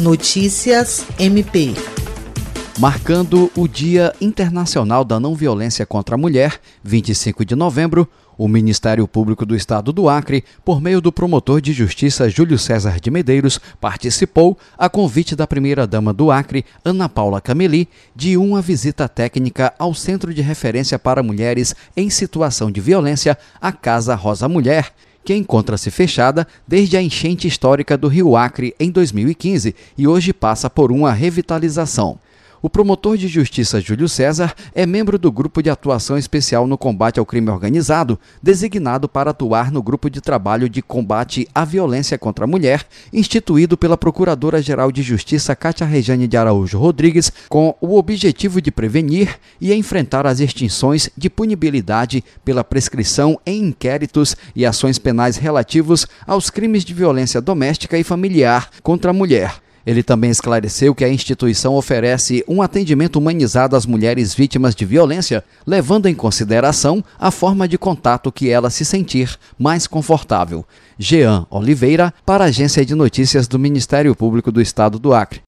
Notícias MP. Marcando o Dia Internacional da Não Violência contra a Mulher, 25 de novembro, o Ministério Público do Estado do Acre, por meio do promotor de justiça Júlio César de Medeiros, participou, a convite da primeira-dama do Acre, Ana Paula Cameli, de uma visita técnica ao Centro de Referência para Mulheres em Situação de Violência, a Casa Rosa Mulher, que encontra-se fechada desde a enchente histórica do Rio Acre em 2015 e hoje passa por uma revitalização. O promotor de justiça Júlio César é membro do Grupo de Atuação Especial no Combate ao Crime Organizado, designado para atuar no Grupo de Trabalho de Combate à Violência contra a Mulher, instituído pela Procuradora-Geral de Justiça Cátia Rejane de Araújo Rodrigues, com o objetivo de prevenir e enfrentar as extinções de punibilidade pela prescrição em inquéritos e ações penais relativos aos crimes de violência doméstica e familiar contra a mulher ele também esclareceu que a instituição oferece um atendimento humanizado às mulheres vítimas de violência, levando em consideração a forma de contato que ela se sentir mais confortável. Jean Oliveira, para a Agência de Notícias do Ministério Público do Estado do Acre.